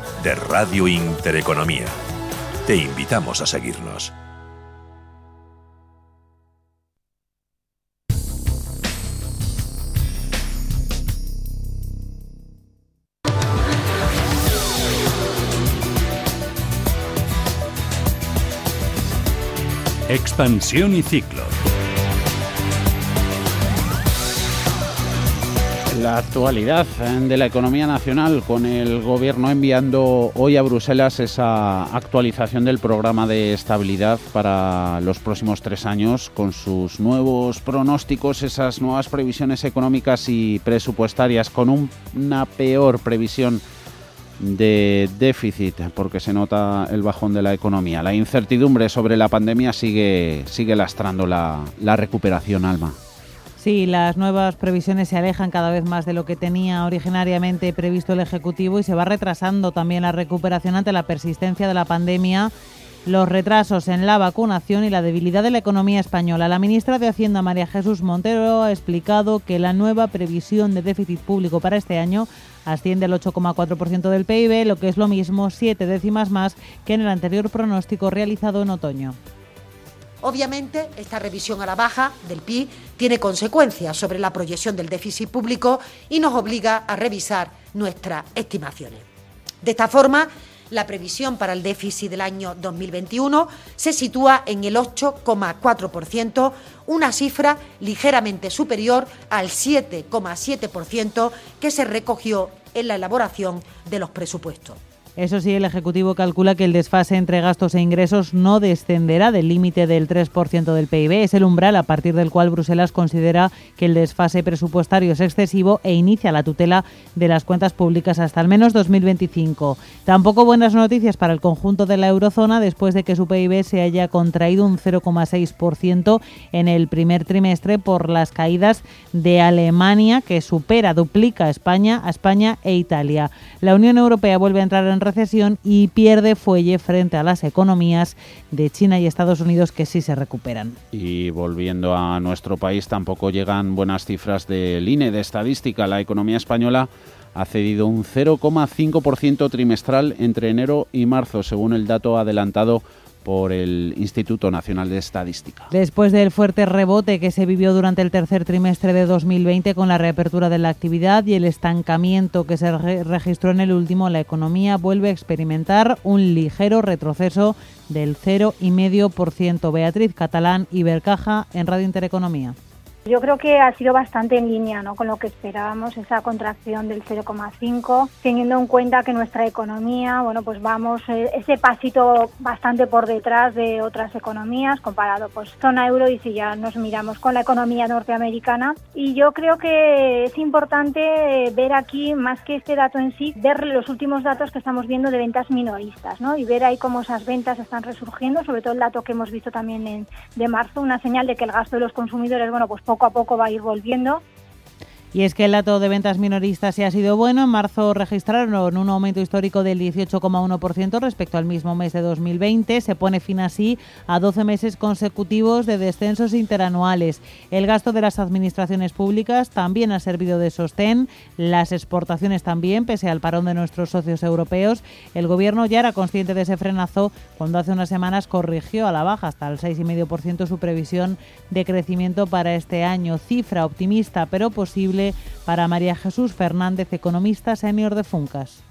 de Radio Intereconomía. Te invitamos a seguirnos. Expansión y ciclo. La actualidad de la economía nacional con el gobierno enviando hoy a Bruselas esa actualización del programa de estabilidad para los próximos tres años con sus nuevos pronósticos, esas nuevas previsiones económicas y presupuestarias con una peor previsión de déficit porque se nota el bajón de la economía. La incertidumbre sobre la pandemia sigue, sigue lastrando la, la recuperación, Alma. Sí, las nuevas previsiones se alejan cada vez más de lo que tenía originariamente previsto el Ejecutivo y se va retrasando también la recuperación ante la persistencia de la pandemia, los retrasos en la vacunación y la debilidad de la economía española. La ministra de Hacienda, María Jesús Montero, ha explicado que la nueva previsión de déficit público para este año asciende al 8,4% del PIB, lo que es lo mismo, siete décimas más que en el anterior pronóstico realizado en otoño. Obviamente, esta revisión a la baja del PIB tiene consecuencias sobre la proyección del déficit público y nos obliga a revisar nuestras estimaciones. De esta forma, la previsión para el déficit del año 2021 se sitúa en el 8,4%, una cifra ligeramente superior al 7,7% que se recogió en la elaboración de los presupuestos. Eso sí, el Ejecutivo calcula que el desfase entre gastos e ingresos no descenderá del límite del 3% del PIB. Es el umbral a partir del cual Bruselas considera que el desfase presupuestario es excesivo e inicia la tutela de las cuentas públicas hasta al menos 2025. Tampoco buenas noticias para el conjunto de la eurozona después de que su PIB se haya contraído un 0,6% en el primer trimestre por las caídas de Alemania, que supera, duplica a España, a España e Italia. La Unión Europea vuelve a entrar en recesión y pierde fuelle frente a las economías de China y Estados Unidos que sí se recuperan. Y volviendo a nuestro país, tampoco llegan buenas cifras del INE de estadística. La economía española ha cedido un 0,5% trimestral entre enero y marzo, según el dato adelantado por el Instituto Nacional de Estadística. Después del fuerte rebote que se vivió durante el tercer trimestre de 2020 con la reapertura de la actividad y el estancamiento que se registró en el último, la economía vuelve a experimentar un ligero retroceso del 0,5%. Beatriz Catalán, Ibercaja, en Radio Intereconomía. Yo creo que ha sido bastante en línea ¿no? con lo que esperábamos, esa contracción del 0,5, teniendo en cuenta que nuestra economía, bueno, pues vamos eh, ese pasito bastante por detrás de otras economías comparado pues zona euro y si ya nos miramos con la economía norteamericana. Y yo creo que es importante ver aquí, más que este dato en sí, ver los últimos datos que estamos viendo de ventas minoristas, ¿no? Y ver ahí cómo esas ventas están resurgiendo, sobre todo el dato que hemos visto también en, de marzo, una señal de que el gasto de los consumidores, bueno, pues poco a poco va a ir volviendo y es que el dato de ventas minoristas sí ha sido bueno. En marzo registraron un aumento histórico del 18,1% respecto al mismo mes de 2020. Se pone fin así a 12 meses consecutivos de descensos interanuales. El gasto de las administraciones públicas también ha servido de sostén. Las exportaciones también, pese al parón de nuestros socios europeos. El gobierno ya era consciente de ese frenazo cuando hace unas semanas corrigió a la baja hasta el 6,5% su previsión de crecimiento para este año. Cifra optimista pero posible para María Jesús Fernández, economista senior de Funcas.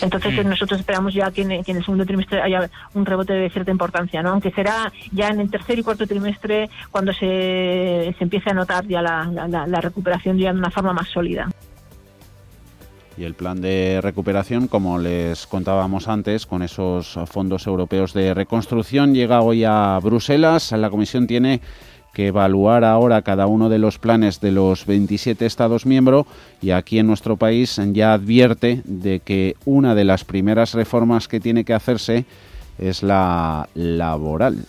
Entonces Mm. nosotros esperamos ya que en, que en el segundo trimestre haya un rebote de cierta importancia, ¿no? aunque será ya en el tercer y cuarto trimestre cuando se, se empiece a notar ya la- la recuperación ya de una forma más sólida. Y el plan de recuperación, como les contábamos antes, con esos fondos europeos de reconstrucción, llega hoy a Bruselas. La Comisión tiene que evaluar ahora cada uno de los planes de los 27 Estados miembros y aquí en nuestro país ya advierte de que una de las primeras reformas que tiene que hacerse es la laboral.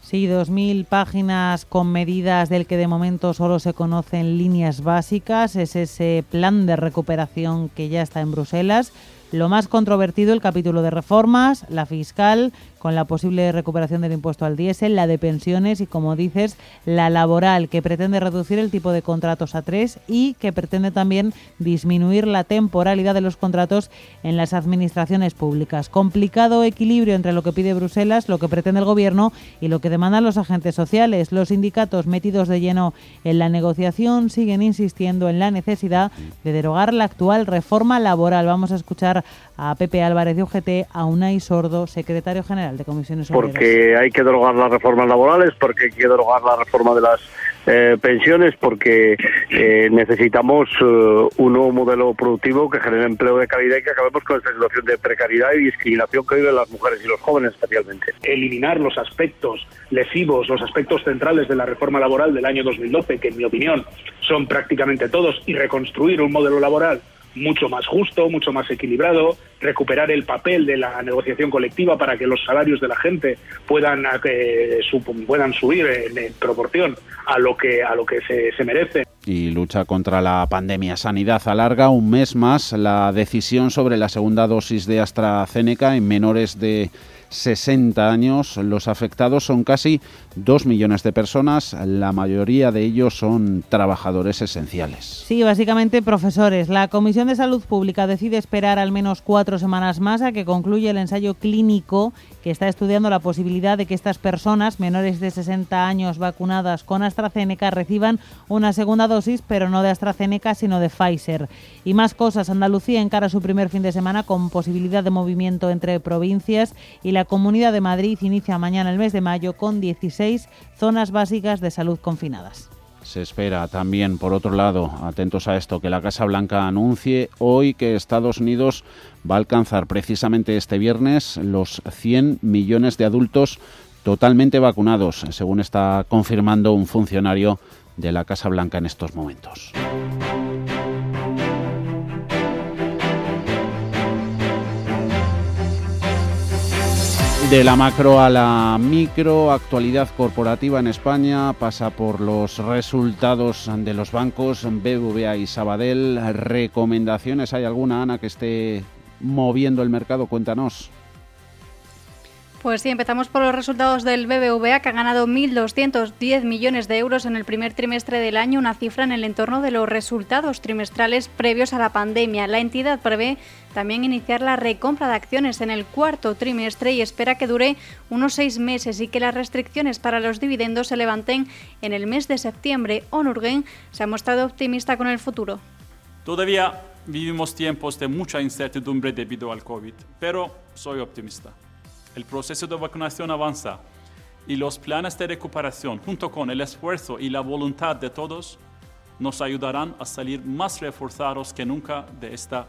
Sí, 2.000 páginas con medidas del que de momento solo se conocen líneas básicas. Es ese plan de recuperación que ya está en Bruselas. Lo más controvertido, el capítulo de reformas, la fiscal, con la posible recuperación del impuesto al diésel, la de pensiones y, como dices, la laboral, que pretende reducir el tipo de contratos a tres y que pretende también disminuir la temporalidad de los contratos en las administraciones públicas. Complicado equilibrio entre lo que pide Bruselas, lo que pretende el Gobierno y lo que demandan los agentes sociales. Los sindicatos metidos de lleno en la negociación siguen insistiendo en la necesidad de derogar la actual reforma laboral. Vamos a escuchar a Pepe Álvarez de UGT, a Unai Sordo, secretario general de Comisiones Obreras. porque hay que derogar las reformas laborales, porque hay que derogar la reforma de las eh, pensiones, porque eh, necesitamos eh, un nuevo modelo productivo que genere empleo de calidad y que acabemos con esta situación de precariedad y discriminación que viven las mujeres y los jóvenes especialmente. eliminar los aspectos lesivos, los aspectos centrales de la reforma laboral del año 2012, que en mi opinión son prácticamente todos, y reconstruir un modelo laboral mucho más justo, mucho más equilibrado, recuperar el papel de la negociación colectiva para que los salarios de la gente puedan, eh, su- puedan subir en, en proporción a lo que, a lo que se, se merece. y lucha contra la pandemia. Sanidad alarga un mes más la decisión sobre la segunda dosis de AstraZeneca en menores de 60 años. Los afectados son casi 2 millones de personas, la mayoría de ellos son trabajadores esenciales. Sí, básicamente profesores. La Comisión de Salud Pública decide esperar al menos cuatro semanas más a que concluya el ensayo clínico está estudiando la posibilidad de que estas personas menores de 60 años vacunadas con AstraZeneca reciban una segunda dosis, pero no de AstraZeneca, sino de Pfizer. Y más cosas. Andalucía encara su primer fin de semana con posibilidad de movimiento entre provincias y la Comunidad de Madrid inicia mañana el mes de mayo con 16 zonas básicas de salud confinadas. Se espera también, por otro lado, atentos a esto, que la Casa Blanca anuncie hoy que Estados Unidos va a alcanzar precisamente este viernes los 100 millones de adultos totalmente vacunados, según está confirmando un funcionario de la Casa Blanca en estos momentos. De la macro a la micro, actualidad corporativa en España pasa por los resultados de los bancos BBVA y Sabadell. ¿Recomendaciones hay alguna, Ana, que esté moviendo el mercado? Cuéntanos. Pues sí, empezamos por los resultados del BBVA, que ha ganado 1.210 millones de euros en el primer trimestre del año, una cifra en el entorno de los resultados trimestrales previos a la pandemia. La entidad prevé también iniciar la recompra de acciones en el cuarto trimestre y espera que dure unos seis meses y que las restricciones para los dividendos se levanten en el mes de septiembre. Onurgen se ha mostrado optimista con el futuro. Todavía vivimos tiempos de mucha incertidumbre debido al COVID, pero soy optimista. El proceso de vacunación avanza y los planes de recuperación, junto con el esfuerzo y la voluntad de todos, nos ayudarán a salir más reforzados que nunca de esta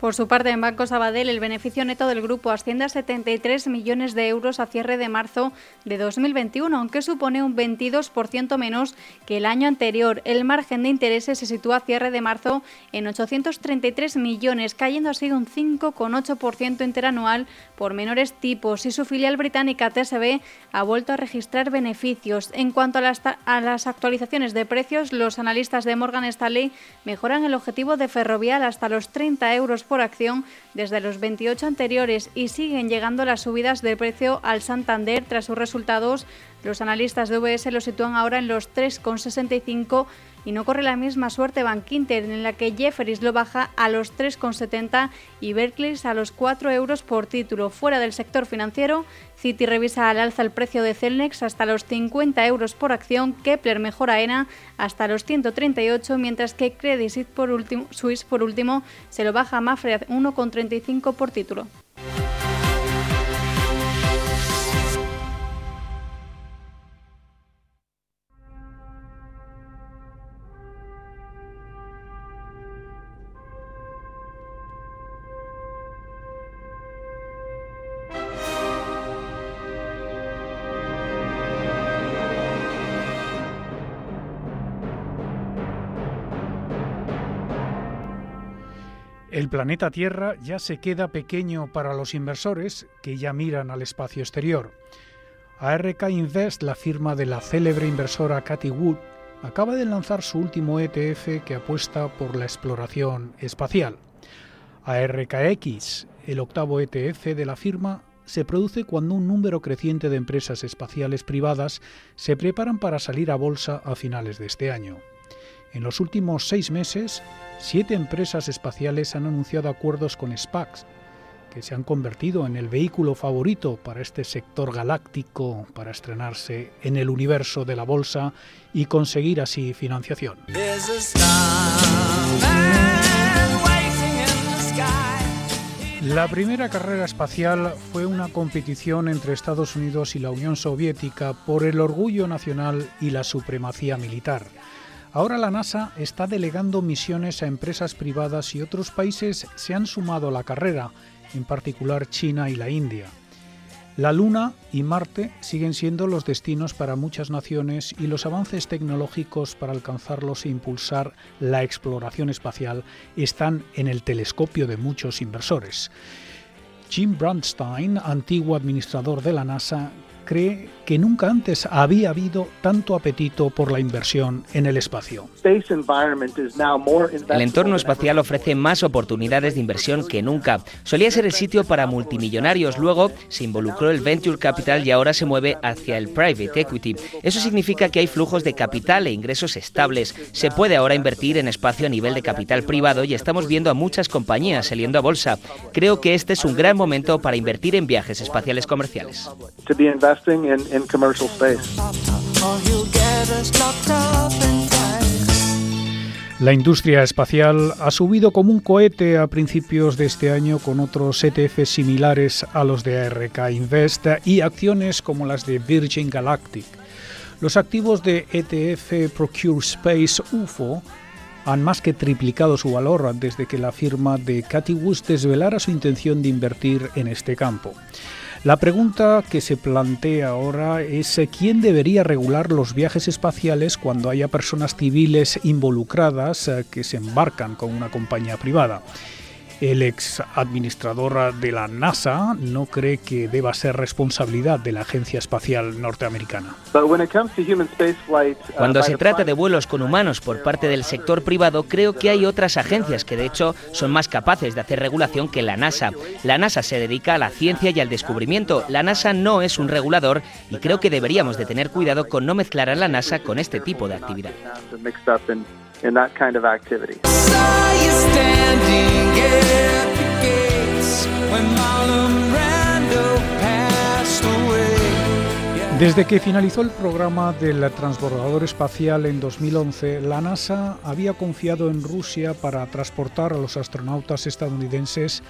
Por su parte, en Banco Sabadell, el beneficio neto del grupo asciende a 73 millones de euros a cierre de marzo de 2021, aunque supone un 22% menos que el año anterior. El margen de intereses se sitúa a cierre de marzo en 833 millones, cayendo así un 5,8% interanual por menores tipos y su filial británica TSB ha vuelto a registrar beneficios. En cuanto a las, a las actualizaciones de precios, los analistas de Morgan Stanley mejoran el objetivo de Ferrovial hasta los 30 euros por acción desde los 28 anteriores y siguen llegando las subidas de precio al Santander tras sus resultados. Los analistas de UBS lo sitúan ahora en los 3,65 y no corre la misma suerte Bank Inter, en la que Jefferies lo baja a los 3,70 y Berkeley a los 4 euros por título. Fuera del sector financiero, Citi revisa al alza el precio de Celnex hasta los 50 euros por acción, Kepler mejora ENA hasta los 138, mientras que Credit Suisse por último, se lo baja a Mafre a 1,35 por título. Planeta Tierra ya se queda pequeño para los inversores que ya miran al espacio exterior. ARK Invest, la firma de la célebre inversora Cathy Wood, acaba de lanzar su último ETF que apuesta por la exploración espacial. ARKX, el octavo ETF de la firma, se produce cuando un número creciente de empresas espaciales privadas se preparan para salir a bolsa a finales de este año. En los últimos seis meses, siete empresas espaciales han anunciado acuerdos con SPACs, que se han convertido en el vehículo favorito para este sector galáctico para estrenarse en el universo de la bolsa y conseguir así financiación. La primera carrera espacial fue una competición entre Estados Unidos y la Unión Soviética por el orgullo nacional y la supremacía militar. Ahora la NASA está delegando misiones a empresas privadas y otros países se han sumado a la carrera, en particular China y la India. La Luna y Marte siguen siendo los destinos para muchas naciones y los avances tecnológicos para alcanzarlos e impulsar la exploración espacial están en el telescopio de muchos inversores. Jim Brandstein, antiguo administrador de la NASA, cree que nunca antes había habido tanto apetito por la inversión en el espacio. El entorno espacial ofrece más oportunidades de inversión que nunca. Solía ser el sitio para multimillonarios, luego se involucró el venture capital y ahora se mueve hacia el private equity. Eso significa que hay flujos de capital e ingresos estables. Se puede ahora invertir en espacio a nivel de capital privado y estamos viendo a muchas compañías saliendo a bolsa. Creo que este es un gran momento para invertir en viajes espaciales comerciales. La industria espacial ha subido como un cohete a principios de este año con otros ETF similares a los de ARK Invest y acciones como las de Virgin Galactic. Los activos de ETF Procure Space UFO han más que triplicado su valor desde que la firma de Cathy Wood desvelara su intención de invertir en este campo. La pregunta que se plantea ahora es eh, quién debería regular los viajes espaciales cuando haya personas civiles involucradas eh, que se embarcan con una compañía privada. El ex administrador de la NASA no cree que deba ser responsabilidad de la Agencia Espacial Norteamericana. Cuando se trata de vuelos con humanos por parte del sector privado, creo que hay otras agencias que de hecho son más capaces de hacer regulación que la NASA. La NASA se dedica a la ciencia y al descubrimiento. La NASA no es un regulador y creo que deberíamos de tener cuidado con no mezclar a la NASA con este tipo de actividad. Desde que finalizó el programa del transbordador espacial en 2011, la NASA había confiado en Rusia para transportar a los astronautas estadounidenses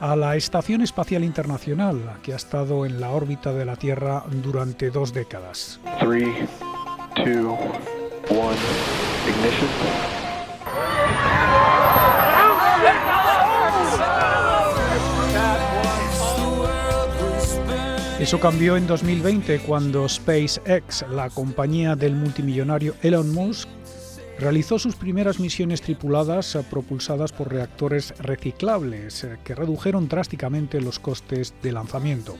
a la Estación Espacial Internacional, que ha estado en la órbita de la Tierra durante dos décadas. Eso cambió en 2020 cuando SpaceX, la compañía del multimillonario Elon Musk, realizó sus primeras misiones tripuladas eh, propulsadas por reactores reciclables eh, que redujeron drásticamente los costes de lanzamiento.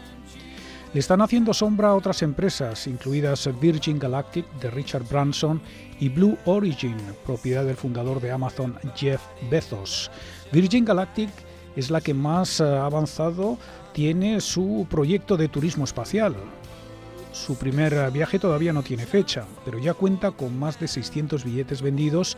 Están haciendo sombra a otras empresas, incluidas Virgin Galactic de Richard Branson y Blue Origin, propiedad del fundador de Amazon Jeff Bezos. Virgin Galactic es la que más ha avanzado tiene su proyecto de turismo espacial. Su primer viaje todavía no tiene fecha, pero ya cuenta con más de 600 billetes vendidos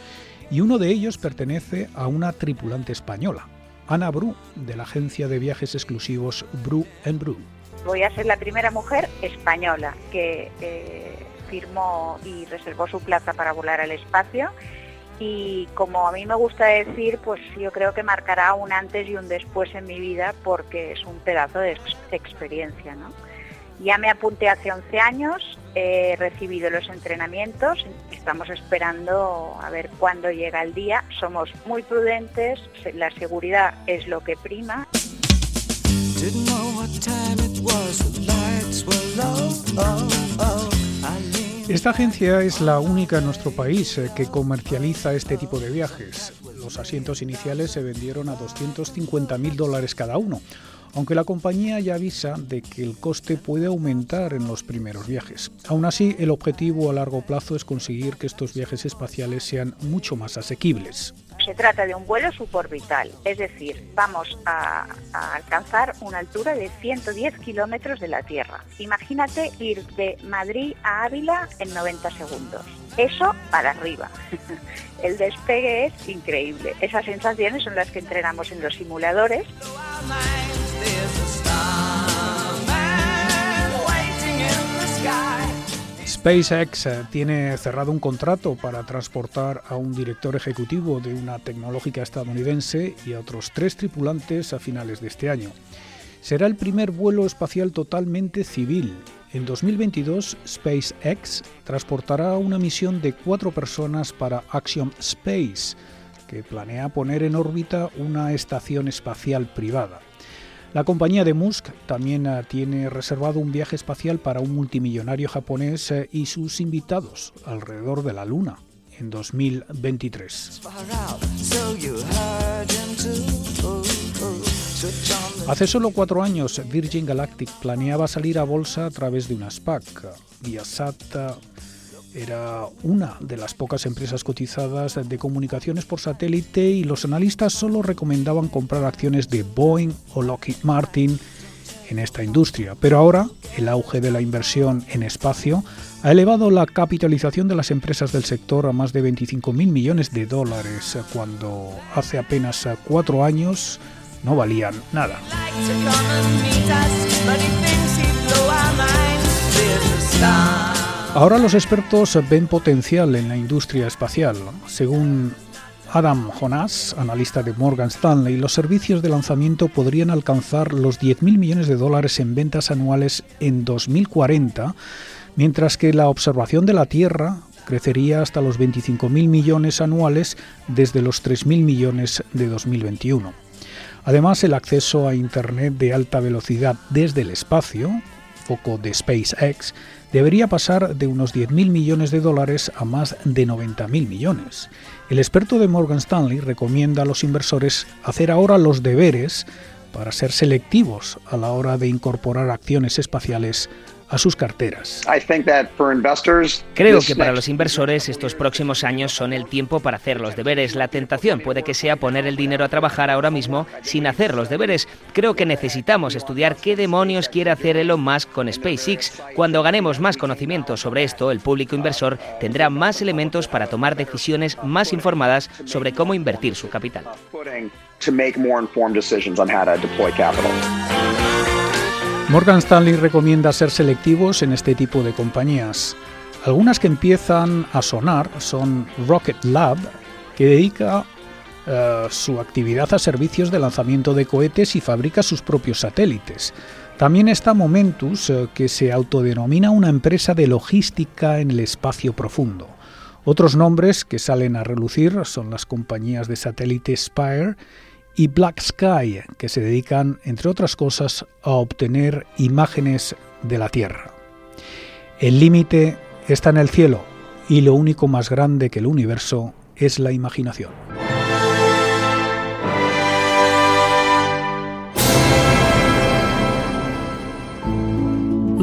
y uno de ellos pertenece a una tripulante española, Ana Bru, de la agencia de viajes exclusivos Bru Bru. Voy a ser la primera mujer española que eh, firmó y reservó su plaza para volar al espacio y como a mí me gusta decir, pues yo creo que marcará un antes y un después en mi vida porque es un pedazo de experiencia. ¿no? Ya me apunté hace 11 años, he recibido los entrenamientos, estamos esperando a ver cuándo llega el día, somos muy prudentes, la seguridad es lo que prima. Esta agencia es la única en nuestro país eh, que comercializa este tipo de viajes. Los asientos iniciales se vendieron a 250 mil dólares cada uno, aunque la compañía ya avisa de que el coste puede aumentar en los primeros viajes. Aún así, el objetivo a largo plazo es conseguir que estos viajes espaciales sean mucho más asequibles. Se trata de un vuelo suborbital, es decir, vamos a, alcanzar una altura de 110 kilómetros de la Tierra. Imagínate ir de Madrid a Ávila en 90 segundos. Eso para arriba. *laughs* El despegue es increíble. Esas sensaciones son las que entrenamos en los simuladores. SpaceX eh, tiene cerrado un contrato para transportar a un director ejecutivo de una tecnológica estadounidense y a otros tres tripulantes a finales de este año. Será el primer vuelo espacial totalmente civil. En 2022, SpaceX transportará una misión de cuatro personas para Axiom Space, que planea poner en órbita una estación espacial privada. La compañía de Musk también eh, tiene reservado un viaje espacial para un multimillonario japonés eh, y sus invitados alrededor de la Luna en 2023. Hace solo cuatro años, Virgin Galactic planeaba salir a bolsa a través de una SPAC. Viasat era una de las pocas empresas cotizadas de comunicaciones por satélite y los analistas solo recomendaban comprar acciones de Boeing o Lockheed Martin en esta industria. Pero ahora el auge de la inversión en espacio ha elevado la capitalización de las empresas del sector a más de 25.000 millones de dólares, cuando hace apenas cuatro años no valían nada. Ahora los expertos ven potencial en la industria espacial. Según Adam Jonas, analista de Morgan Stanley, los servicios de lanzamiento podrían alcanzar los 10.000 millones de dólares en ventas anuales en 2040, mientras que la observación de la Tierra crecería hasta los 25.000 millones anuales desde los 3.000 millones de 2021. Además, el acceso a Internet de alta velocidad desde el espacio, foco de SpaceX, debería pasar de unos 10.000 millones de dólares a más de 90.000 millones. El experto de Morgan Stanley recomienda a los inversores hacer ahora los deberes para ser selectivos a la hora de incorporar acciones espaciales a sus carteras. Creo que para los inversores estos próximos años son el tiempo para hacer los deberes. La tentación puede que sea poner el dinero a trabajar ahora mismo sin hacer los deberes. Creo que necesitamos estudiar qué demonios quiere hacer Elon Musk con SpaceX. Cuando ganemos más conocimiento sobre esto, el público inversor tendrá más elementos para tomar decisiones más informadas sobre cómo invertir su capital. Morgan Stanley recomienda ser selectivos en este tipo de compañías. Algunas que empiezan a sonar son Rocket Lab, que dedica eh, su actividad a servicios de lanzamiento de cohetes y fabrica sus propios satélites. También está Momentus, eh, que se autodenomina una empresa de logística en el espacio profundo. Otros nombres que salen a relucir son las compañías de satélite Spire y Black Sky, que se dedican, entre otras cosas, a obtener imágenes de la Tierra. El límite está en el cielo y lo único más grande que el universo es la imaginación.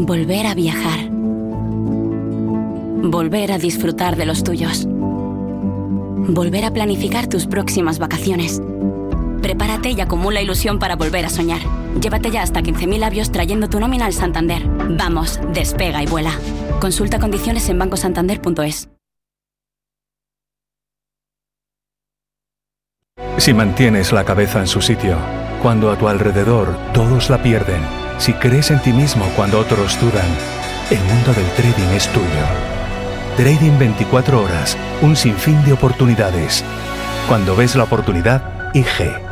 Volver a viajar. Volver a disfrutar de los tuyos. Volver a planificar tus próximas vacaciones Prepárate y acumula ilusión para volver a soñar. Llévate ya hasta 15.000 labios trayendo tu nómina al Santander. Vamos, despega y vuela. Consulta condiciones en bancosantander.es. Si mantienes la cabeza en su sitio, cuando a tu alrededor todos la pierden, si crees en ti mismo cuando otros dudan, el mundo del trading es tuyo. Trading 24 horas, un sinfín de oportunidades. Cuando ves la oportunidad, IG.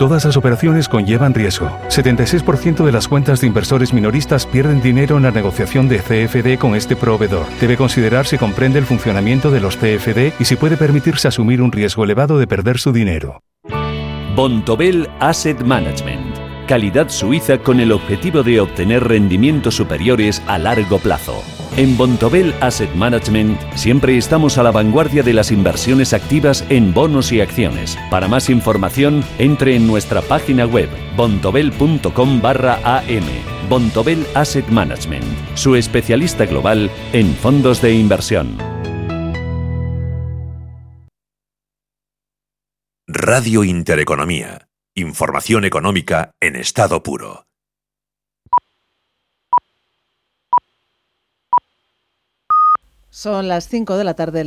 Todas las operaciones conllevan riesgo. 76% de las cuentas de inversores minoristas pierden dinero en la negociación de CFD con este proveedor. Debe considerar si comprende el funcionamiento de los CFD y si puede permitirse asumir un riesgo elevado de perder su dinero. Bontobel Asset Management. Calidad suiza con el objetivo de obtener rendimientos superiores a largo plazo. En Bontobel Asset Management siempre estamos a la vanguardia de las inversiones activas en bonos y acciones. Para más información, entre en nuestra página web bontobel.com barra am. Bontobel Asset Management, su especialista global en fondos de inversión. Radio Intereconomía. Información económica en estado puro. Son las 5 de la tarde.